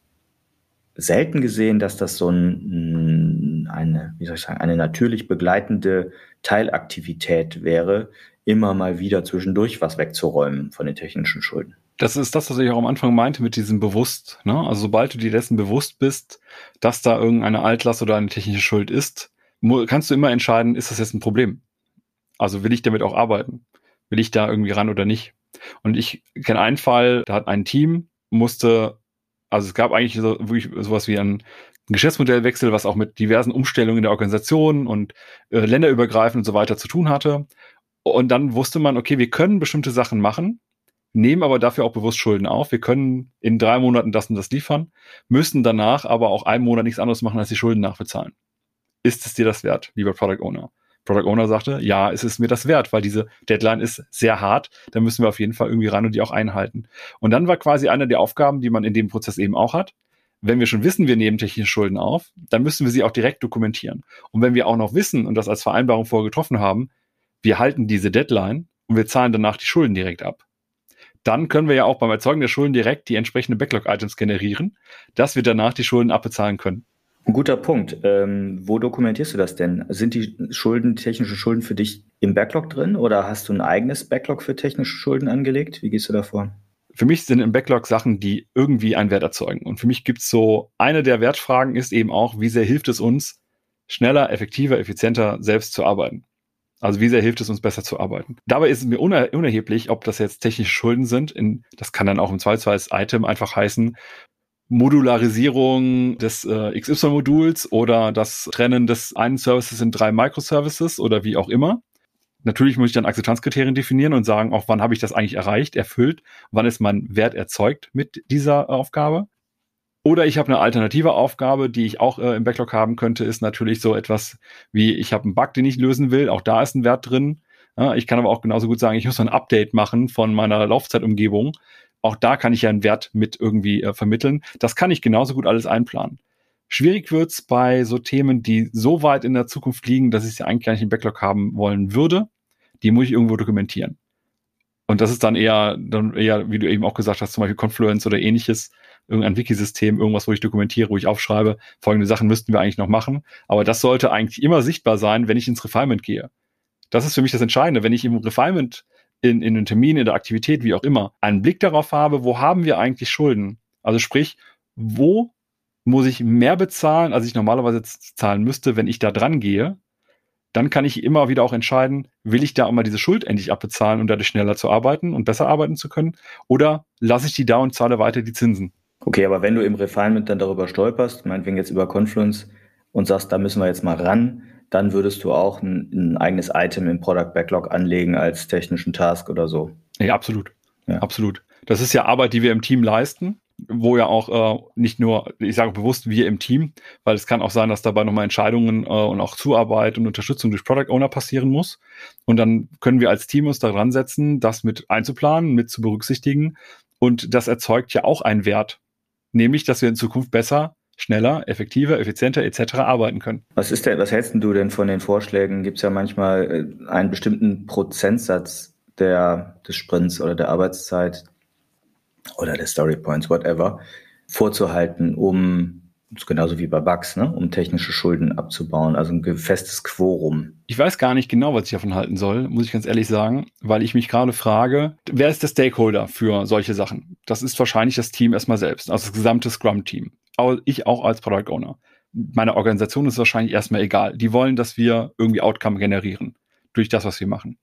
selten gesehen, dass das so ein, eine, wie soll ich sagen, eine natürlich begleitende Teilaktivität wäre, immer mal wieder zwischendurch was wegzuräumen von den technischen Schulden. Das ist das, was ich auch am Anfang meinte mit diesem bewusst. Ne? Also sobald du dir dessen bewusst bist, dass da irgendeine Altlast oder eine technische Schuld ist, kannst du immer entscheiden, ist das jetzt ein Problem? Also will ich damit auch arbeiten? Will ich da irgendwie ran oder nicht? Und ich kenne einen Fall, da hat ein Team, musste, also es gab eigentlich so, wirklich sowas wie ein Geschäftsmodellwechsel, was auch mit diversen Umstellungen in der Organisation und äh, länderübergreifend und so weiter zu tun hatte. Und dann wusste man, okay, wir können bestimmte Sachen machen, nehmen aber dafür auch bewusst Schulden auf. Wir können in drei Monaten das und das liefern, müssen danach aber auch einen Monat nichts anderes machen, als die Schulden nachbezahlen. Ist es dir das wert, lieber Product Owner? Product Owner sagte, ja, es ist mir das wert, weil diese Deadline ist sehr hart. Da müssen wir auf jeden Fall irgendwie ran und die auch einhalten. Und dann war quasi einer der Aufgaben, die man in dem Prozess eben auch hat. Wenn wir schon wissen, wir nehmen technische Schulden auf, dann müssen wir sie auch direkt dokumentieren. Und wenn wir auch noch wissen und das als Vereinbarung vorher getroffen haben, wir halten diese Deadline und wir zahlen danach die Schulden direkt ab. Dann können wir ja auch beim Erzeugen der Schulden direkt die entsprechenden Backlog-Items generieren, dass wir danach die Schulden abbezahlen können. Ein guter Punkt. Ähm, wo dokumentierst du das denn? Sind die Schulden, technische Schulden für dich im Backlog drin oder hast du ein eigenes Backlog für technische Schulden angelegt? Wie gehst du davor? Für mich sind im Backlog Sachen, die irgendwie einen Wert erzeugen. Und für mich gibt's so, eine der Wertfragen ist eben auch, wie sehr hilft es uns, schneller, effektiver, effizienter selbst zu arbeiten? Also wie sehr hilft es uns besser zu arbeiten? Dabei ist es mir uner unerheblich, ob das jetzt technische Schulden sind. In, das kann dann auch im Zweifelsfall als Item einfach heißen, Modularisierung des äh, XY-Moduls oder das Trennen des einen Services in drei Microservices oder wie auch immer. Natürlich muss ich dann Akzeptanzkriterien definieren und sagen, auch wann habe ich das eigentlich erreicht, erfüllt, wann ist mein Wert erzeugt mit dieser Aufgabe. Oder ich habe eine alternative Aufgabe, die ich auch äh, im Backlog haben könnte, ist natürlich so etwas wie, ich habe einen Bug, den ich lösen will, auch da ist ein Wert drin. Ja, ich kann aber auch genauso gut sagen, ich muss ein Update machen von meiner Laufzeitumgebung. Auch da kann ich ja einen Wert mit irgendwie äh, vermitteln. Das kann ich genauso gut alles einplanen. Schwierig wird's bei so Themen, die so weit in der Zukunft liegen, dass ich sie eigentlich gar nicht im Backlog haben wollen würde. Die muss ich irgendwo dokumentieren. Und das ist dann eher, dann eher, wie du eben auch gesagt hast, zum Beispiel Confluence oder ähnliches, irgendein Wikisystem, irgendwas, wo ich dokumentiere, wo ich aufschreibe, folgende Sachen müssten wir eigentlich noch machen. Aber das sollte eigentlich immer sichtbar sein, wenn ich ins Refinement gehe. Das ist für mich das Entscheidende. Wenn ich im Refinement in, in den Termin, in der Aktivität, wie auch immer, einen Blick darauf habe, wo haben wir eigentlich Schulden? Also sprich, wo muss ich mehr bezahlen, als ich normalerweise zahlen müsste, wenn ich da dran gehe? Dann kann ich immer wieder auch entscheiden, will ich da immer diese Schuld endlich abbezahlen, um dadurch schneller zu arbeiten und besser arbeiten zu können? Oder lasse ich die da und zahle weiter die Zinsen? Okay, aber wenn du im Refinement dann darüber stolperst, meinetwegen jetzt über Confluence und sagst, da müssen wir jetzt mal ran, dann würdest du auch ein, ein eigenes Item im Product Backlog anlegen als technischen Task oder so. Ja, absolut. Ja. Absolut. Das ist ja Arbeit, die wir im Team leisten, wo ja auch äh, nicht nur, ich sage bewusst wir im Team, weil es kann auch sein, dass dabei nochmal Entscheidungen äh, und auch Zuarbeit und Unterstützung durch Product Owner passieren muss. Und dann können wir als Team uns daran setzen, das mit einzuplanen, mit zu berücksichtigen. Und das erzeugt ja auch einen Wert nämlich, dass wir in Zukunft besser, schneller, effektiver, effizienter etc. arbeiten können. Was ist denn, was hältst du denn von den Vorschlägen? Gibt es ja manchmal äh, einen bestimmten Prozentsatz der, des Sprints oder der Arbeitszeit oder der Story Points, whatever, vorzuhalten, um genauso wie bei Bugs, ne? um technische Schulden abzubauen, also ein festes Quorum. Ich weiß gar nicht genau, was ich davon halten soll, muss ich ganz ehrlich sagen, weil ich mich gerade frage, wer ist der Stakeholder für solche Sachen? Das ist wahrscheinlich das Team erstmal selbst, also das gesamte Scrum-Team. Ich auch als Product Owner. Meine Organisation ist wahrscheinlich erstmal egal. Die wollen, dass wir irgendwie Outcome generieren durch das, was wir machen.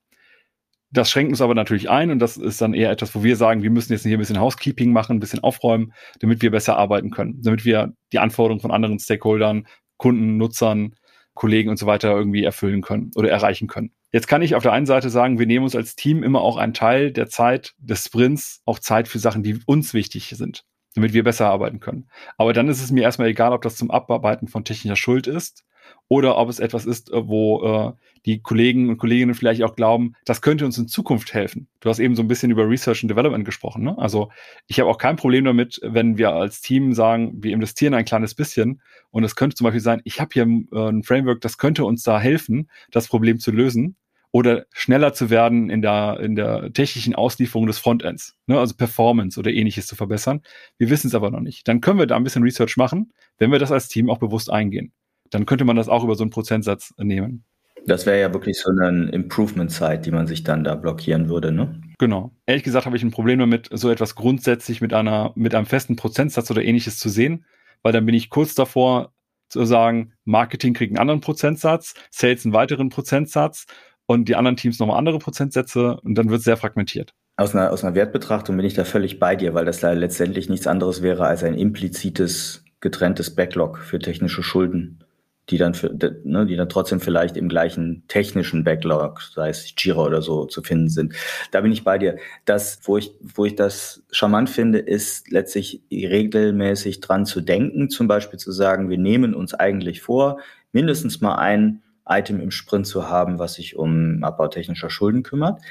Das schränkt uns aber natürlich ein und das ist dann eher etwas, wo wir sagen, wir müssen jetzt hier ein bisschen Housekeeping machen, ein bisschen aufräumen, damit wir besser arbeiten können, damit wir die Anforderungen von anderen Stakeholdern, Kunden, Nutzern, Kollegen und so weiter irgendwie erfüllen können oder erreichen können. Jetzt kann ich auf der einen Seite sagen, wir nehmen uns als Team immer auch einen Teil der Zeit des Sprints, auch Zeit für Sachen, die uns wichtig sind. damit wir besser arbeiten können. Aber dann ist es mir erstmal egal, ob das zum Abarbeiten von technischer Schuld ist oder ob es etwas ist, äh, wo äh, die Kollegen und Kolleginnen vielleicht auch glauben, das könnte uns in Zukunft helfen. Du hast eben so ein bisschen über Research and Development gesprochen. Ne? Also ich habe auch kein Problem damit, wenn wir als Team sagen, wir investieren ein kleines bisschen und es könnte zum Beispiel sein, ich habe hier äh, ein Framework, das könnte uns da helfen, das Problem zu lösen oder schneller zu werden in der, in der technischen Auslieferung des Frontends, ne? also Performance oder ähnliches zu verbessern. Wir wissen es aber noch nicht. Dann können wir da ein bisschen Research machen, wenn wir das als Team auch bewusst eingehen dann könnte man das auch über so einen Prozentsatz nehmen. Das wäre ja wirklich so eine Improvement-Zeit, die man sich dann da blockieren würde, ne? Genau. Ehrlich gesagt habe ich ein Problem damit, so etwas grundsätzlich mit einer, mit einem festen Prozentsatz oder ähnliches zu sehen, weil dann bin ich kurz davor zu sagen, Marketing kriegt einen anderen Prozentsatz, Sales einen weiteren Prozentsatz und die anderen Teams nochmal andere Prozentsätze und dann wird es sehr fragmentiert. Aus einer, aus einer Wertbetrachtung bin ich da völlig bei dir, weil das da letztendlich nichts anderes wäre als ein implizites, getrenntes Backlog für technische Schulden die dann, für, ne, die dann trotzdem vielleicht im gleichen technischen Backlog, sei es Jira oder so, zu finden sind. Da bin ich bei dir. Das, wo ich, wo ich das charmant finde, ist letztlich regelmäßig dran zu denken, zum Beispiel zu sagen, wir nehmen uns eigentlich vor, mindestens mal ein Item im Sprint zu haben, was sich um Abbau technischer Schulden kümmert.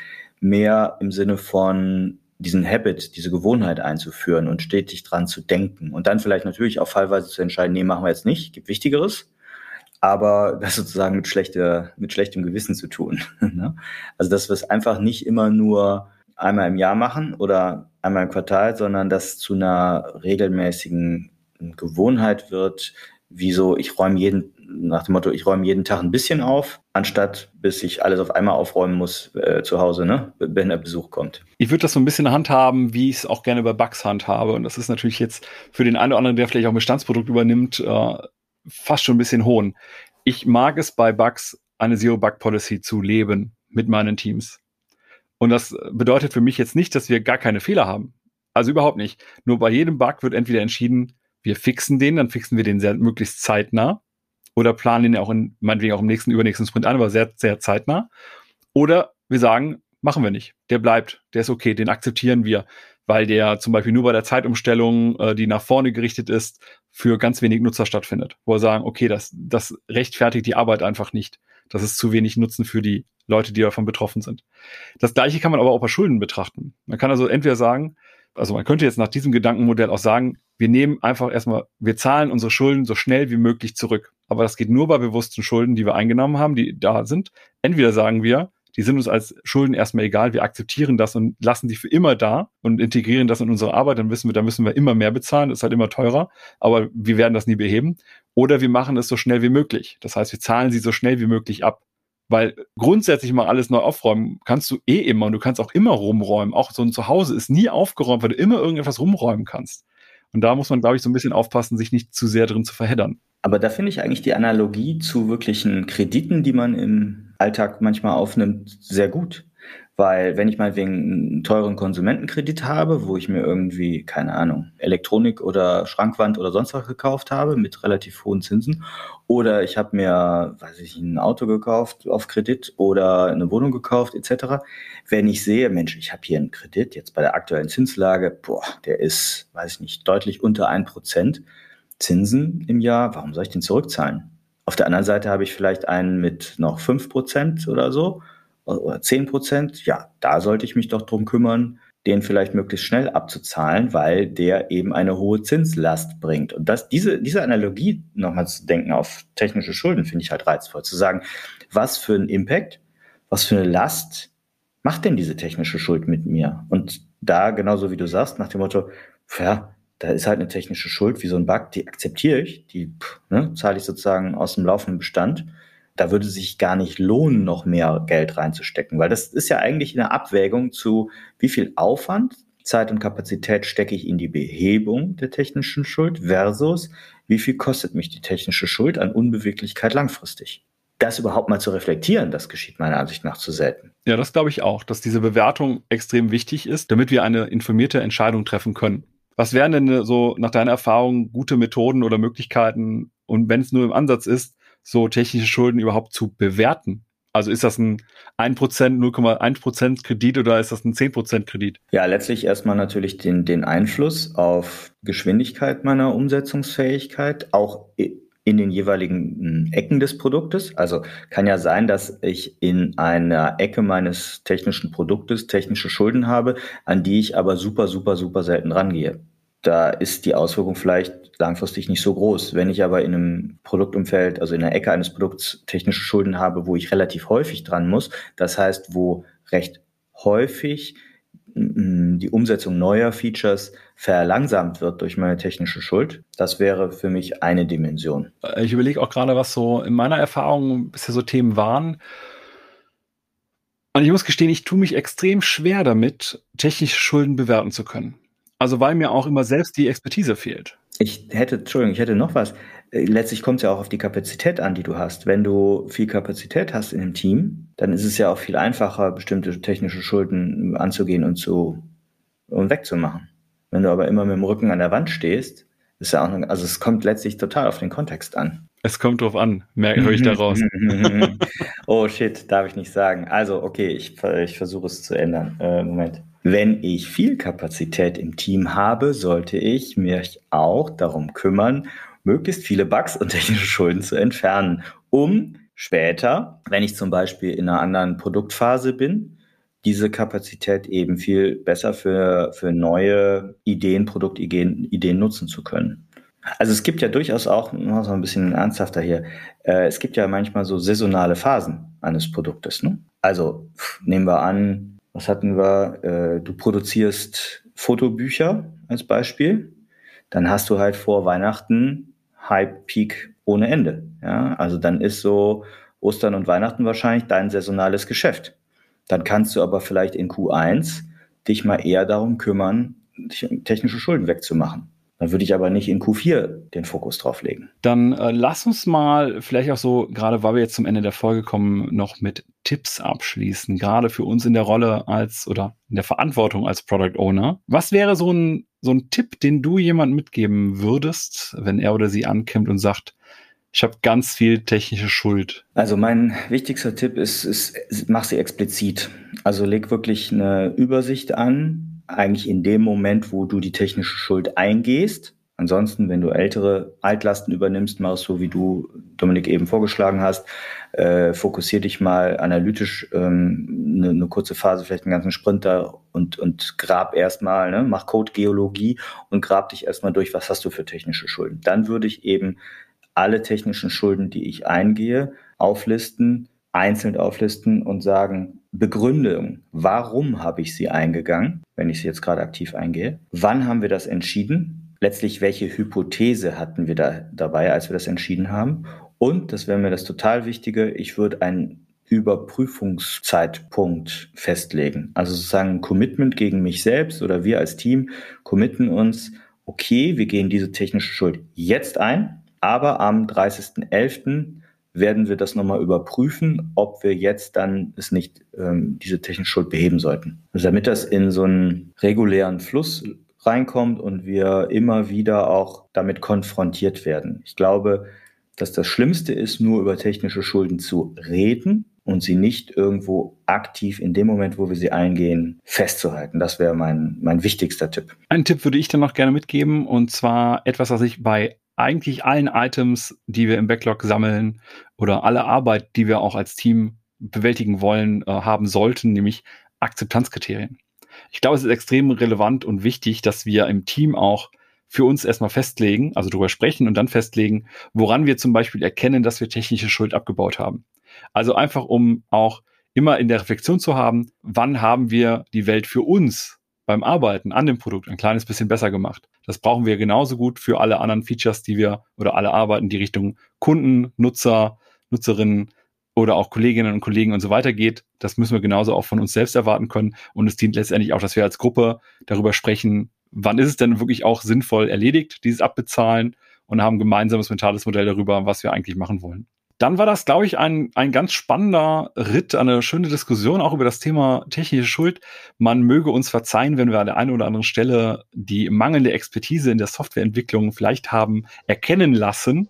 Mehr im Sinne von diesen Habit, diese Gewohnheit einzuführen und stetig dran zu denken und dann vielleicht natürlich auch fallweise zu entscheiden, nee, machen wir jetzt nicht, gibt Wichtigeres aber das sozusagen mit, schlechter, mit schlechtem Gewissen zu tun. (laughs) Ne? also dass wir es einfach nicht immer nur einmal im Jahr machen oder einmal im Quartal, sondern dass zu einer regelmäßigen Gewohnheit wird, wie so, ich räume jeden, nach dem Motto, ich räume jeden Tag ein bisschen auf, anstatt bis ich alles auf einmal aufräumen muss äh, zu Hause, ne, wenn der Besuch kommt. Ich würde das so ein bisschen handhaben, wie ich es auch gerne bei Bugs handhabe. Und das ist natürlich jetzt für den einen oder anderen, der vielleicht auch ein Bestandsprodukt übernimmt, äh, fast schon ein bisschen hohn. Ich mag es bei Bugs, eine Zero-Bug-Policy zu leben mit meinen Teams. Und das bedeutet für mich jetzt nicht, dass wir gar keine Fehler haben. Also überhaupt nicht. Nur bei jedem Bug wird entweder entschieden, wir fixen den, dann fixen wir den sehr, möglichst zeitnah oder planen den auch in, meinetwegen auch im nächsten, übernächsten Sprint an, aber sehr, sehr zeitnah. Oder wir sagen, machen wir nicht. Der bleibt, der ist okay, den akzeptieren wir weil der zum Beispiel nur bei der Zeitumstellung, äh, die nach vorne gerichtet ist, für ganz wenig Nutzer stattfindet. Wo wir sagen, okay, das, das rechtfertigt die Arbeit einfach nicht. Das ist zu wenig Nutzen für die Leute, die davon betroffen sind. Das gleiche kann man aber auch bei Schulden betrachten. Man kann also entweder sagen, also man könnte jetzt nach diesem Gedankenmodell auch sagen, wir nehmen einfach erstmal, wir zahlen unsere Schulden so schnell wie möglich zurück. Aber das geht nur bei bewussten Schulden, die wir eingenommen haben, die da sind. Entweder sagen wir, die sind uns als Schulden erstmal egal. Wir akzeptieren das und lassen die für immer da und integrieren das in unsere Arbeit. Dann wissen wir, da müssen wir immer mehr bezahlen. Das ist halt immer teurer. Aber wir werden das nie beheben. Oder wir machen es so schnell wie möglich. Das heißt, wir zahlen sie so schnell wie möglich ab. Weil grundsätzlich mal alles neu aufräumen kannst du eh immer und du kannst auch immer rumräumen. Auch so ein Zuhause ist nie aufgeräumt, weil du immer irgendetwas rumräumen kannst. Und da muss man, glaube ich, so ein bisschen aufpassen, sich nicht zu sehr drin zu verheddern. Aber da finde ich eigentlich die Analogie zu wirklichen Krediten, die man im Alltag manchmal aufnimmt, sehr gut. Weil wenn ich meinetwegen einen teuren Konsumentenkredit habe, wo ich mir irgendwie, keine Ahnung, Elektronik oder Schrankwand oder sonst was gekauft habe mit relativ hohen Zinsen, oder ich habe mir, weiß ich, ein Auto gekauft auf Kredit oder eine Wohnung gekauft etc. Wenn ich sehe, Mensch, ich habe hier einen Kredit jetzt bei der aktuellen Zinslage, boah, der ist, weiß ich nicht, deutlich unter ein Prozent Zinsen im Jahr, warum soll ich den zurückzahlen? Auf der anderen Seite habe ich vielleicht einen mit noch fünf Prozent oder so oder zehn Prozent. Ja, da sollte ich mich doch drum kümmern, den vielleicht möglichst schnell abzuzahlen, weil der eben eine hohe Zinslast bringt. Und das, diese, diese Analogie nochmal zu denken auf technische Schulden finde ich halt reizvoll. Zu sagen, was für ein Impact, was für eine Last macht denn diese technische Schuld mit mir? Und da, genauso wie du sagst, nach dem Motto, ja, da ist halt eine technische Schuld, wie so ein Bug, die akzeptiere ich, die ne, zahle ich sozusagen aus dem laufenden Bestand. Da würde sich gar nicht lohnen, noch mehr Geld reinzustecken, weil das ist ja eigentlich eine Abwägung zu, wie viel Aufwand, Zeit und Kapazität stecke ich in die Behebung der technischen Schuld versus wie viel kostet mich die technische Schuld an Unbeweglichkeit langfristig. Das überhaupt mal zu reflektieren, das geschieht meiner Ansicht nach zu selten. Ja, das glaube ich auch, dass diese Bewertung extrem wichtig ist, damit wir eine informierte Entscheidung treffen können. Was wären denn so nach deiner Erfahrung gute Methoden oder Möglichkeiten und wenn es nur im Ansatz ist, so technische Schulden überhaupt zu bewerten? Also ist das ein 1%, 0,1% Kredit oder ist das ein 10% Kredit? Ja, letztlich erstmal natürlich den, den Einfluss auf Geschwindigkeit meiner Umsetzungsfähigkeit, auch in den jeweiligen hm, Ecken des Produktes. Also kann ja sein, dass ich in einer Ecke meines technischen Produktes technische Schulden habe, an die ich aber super, super, super selten rangehe. Da ist die Auswirkung vielleicht langfristig nicht so groß. Wenn ich aber in einem Produktumfeld, also in der Ecke eines Produkts technische Schulden habe, wo ich relativ häufig dran muss, das heißt, wo recht häufig die Umsetzung neuer Features verlangsamt wird durch meine technische Schuld. Das wäre für mich eine Dimension. Ich überlege auch gerade, was so in meiner Erfahrung bisher so Themen waren. Und ich muss gestehen, ich tue mich extrem schwer damit, technische Schulden bewerten zu können. Also weil mir auch immer selbst die Expertise fehlt. Ich hätte, Entschuldigung, ich hätte noch was. Äh, letztlich kommt es ja auch auf die Kapazität an, die du hast. Wenn du viel Kapazität hast in einem Team, dann ist es ja auch viel einfacher, bestimmte technische Schulden anzugehen und zu und wegzumachen. Wenn du aber immer mit dem Rücken an der Wand stehst, ist ja auch, noch, also es kommt letztlich total auf den Kontext an. Es kommt drauf an, merke höre ich daraus. (laughs) oh shit, darf ich nicht sagen. Also, okay, ich, ich versuche es zu ändern. Äh, Moment. Wenn ich viel Kapazität im Team habe, sollte ich mich auch darum kümmern, möglichst viele Bugs und technische (laughs) Schulden zu entfernen, um später, wenn ich zum Beispiel in einer anderen Produktphase bin, diese Kapazität eben viel besser für, für neue Ideen, Produktideen Ideen nutzen zu können. Also es gibt ja durchaus auch, noch so ein bisschen ernsthafter hier, äh, es gibt ja manchmal so saisonale Phasen eines Produktes. Ne? Also nehmen wir an, was hatten wir, äh, du produzierst Fotobücher als Beispiel, dann hast du halt vor Weihnachten Hype-Peak ohne Ende. Ja? Also dann ist so Ostern und Weihnachten wahrscheinlich dein saisonales Geschäft. Dann kannst du aber vielleicht in Q1 dich mal eher darum kümmern, technische Schulden wegzumachen. Dann würde ich aber nicht in Q4 den Fokus drauf legen. Dann äh, lass uns mal vielleicht auch so, gerade weil wir jetzt zum Ende der Folge kommen, noch mit Tipps abschließen. Gerade für uns in der Rolle als oder in der Verantwortung als Product Owner. Was wäre so ein, so ein Tipp, den du jemand mitgeben würdest, wenn er oder sie ankommt und sagt, ich habe ganz viel technische Schuld. Also mein wichtigster Tipp ist, ist, mach sie explizit. Also leg wirklich eine Übersicht an, eigentlich in dem Moment, wo du die technische Schuld eingehst. Ansonsten, wenn du ältere Altlasten übernimmst, mach es so, wie du, Dominik, eben vorgeschlagen hast. Äh, fokussier dich mal analytisch ähm, eine, eine kurze Phase, vielleicht einen ganzen Sprinter und, und grab erstmal, ne, mach Code-Geologie und grab dich erstmal durch, was hast du für technische Schulden. Dann würde ich eben alle technischen Schulden, die ich eingehe, auflisten, einzeln auflisten und sagen, Begründung, warum habe ich sie eingegangen, wenn ich sie jetzt gerade aktiv eingehe? Wann haben wir das entschieden? Letztlich, welche Hypothese hatten wir da dabei, als wir das entschieden haben? Und, das wäre mir das total Wichtige, ich würde einen Überprüfungszeitpunkt festlegen. Also sozusagen ein Commitment gegen mich selbst oder wir als Team committen uns, okay, wir gehen diese technische Schuld jetzt ein, aber am 30.11. werden wir das nochmal überprüfen, ob wir jetzt dann es nicht ähm, diese technische Schuld beheben sollten. Also damit das in so einen regulären Fluss reinkommt und wir immer wieder auch damit konfrontiert werden. Ich glaube, dass das Schlimmste ist, nur über technische Schulden zu reden und sie nicht irgendwo aktiv in dem Moment, wo wir sie eingehen, festzuhalten. Das wäre mein, mein wichtigster Tipp. Einen Tipp würde ich dann noch gerne mitgeben und zwar etwas, was ich bei eigentlich allen Items, die wir im Backlog sammeln oder alle Arbeit, die wir auch als Team bewältigen wollen, äh, haben sollten, nämlich Akzeptanzkriterien. Ich glaube, es ist extrem relevant und wichtig, dass wir im Team auch für uns erstmal festlegen, also darüber sprechen und dann festlegen, woran wir zum Beispiel erkennen, dass wir technische Schuld abgebaut haben. Also einfach, um auch immer in der Reflexion zu haben, wann haben wir die Welt für uns beim Arbeiten an dem Produkt ein kleines bisschen besser gemacht. Das brauchen wir genauso gut für alle anderen Features, die wir oder alle Arbeiten, die Richtung Kunden, Nutzer, Nutzerinnen oder auch Kolleginnen und Kollegen und so weiter geht. Das müssen wir genauso auch von uns selbst erwarten können. Und es dient letztendlich auch, dass wir als Gruppe darüber sprechen, wann ist es denn wirklich auch sinnvoll erledigt, dieses Abbezahlen und haben gemeinsames mentales Modell darüber, was wir eigentlich machen wollen. Dann war das, glaube ich, ein, ein ganz spannender Ritt, eine schöne Diskussion auch über das Thema technische Schuld. Man möge uns verzeihen, wenn wir an der einen oder anderen Stelle die mangelnde Expertise in der Softwareentwicklung vielleicht haben erkennen lassen.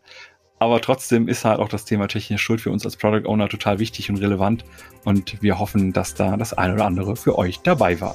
Aber trotzdem ist halt auch das Thema technische Schuld für uns als Product Owner total wichtig und relevant und wir hoffen, dass da das eine oder andere für euch dabei war.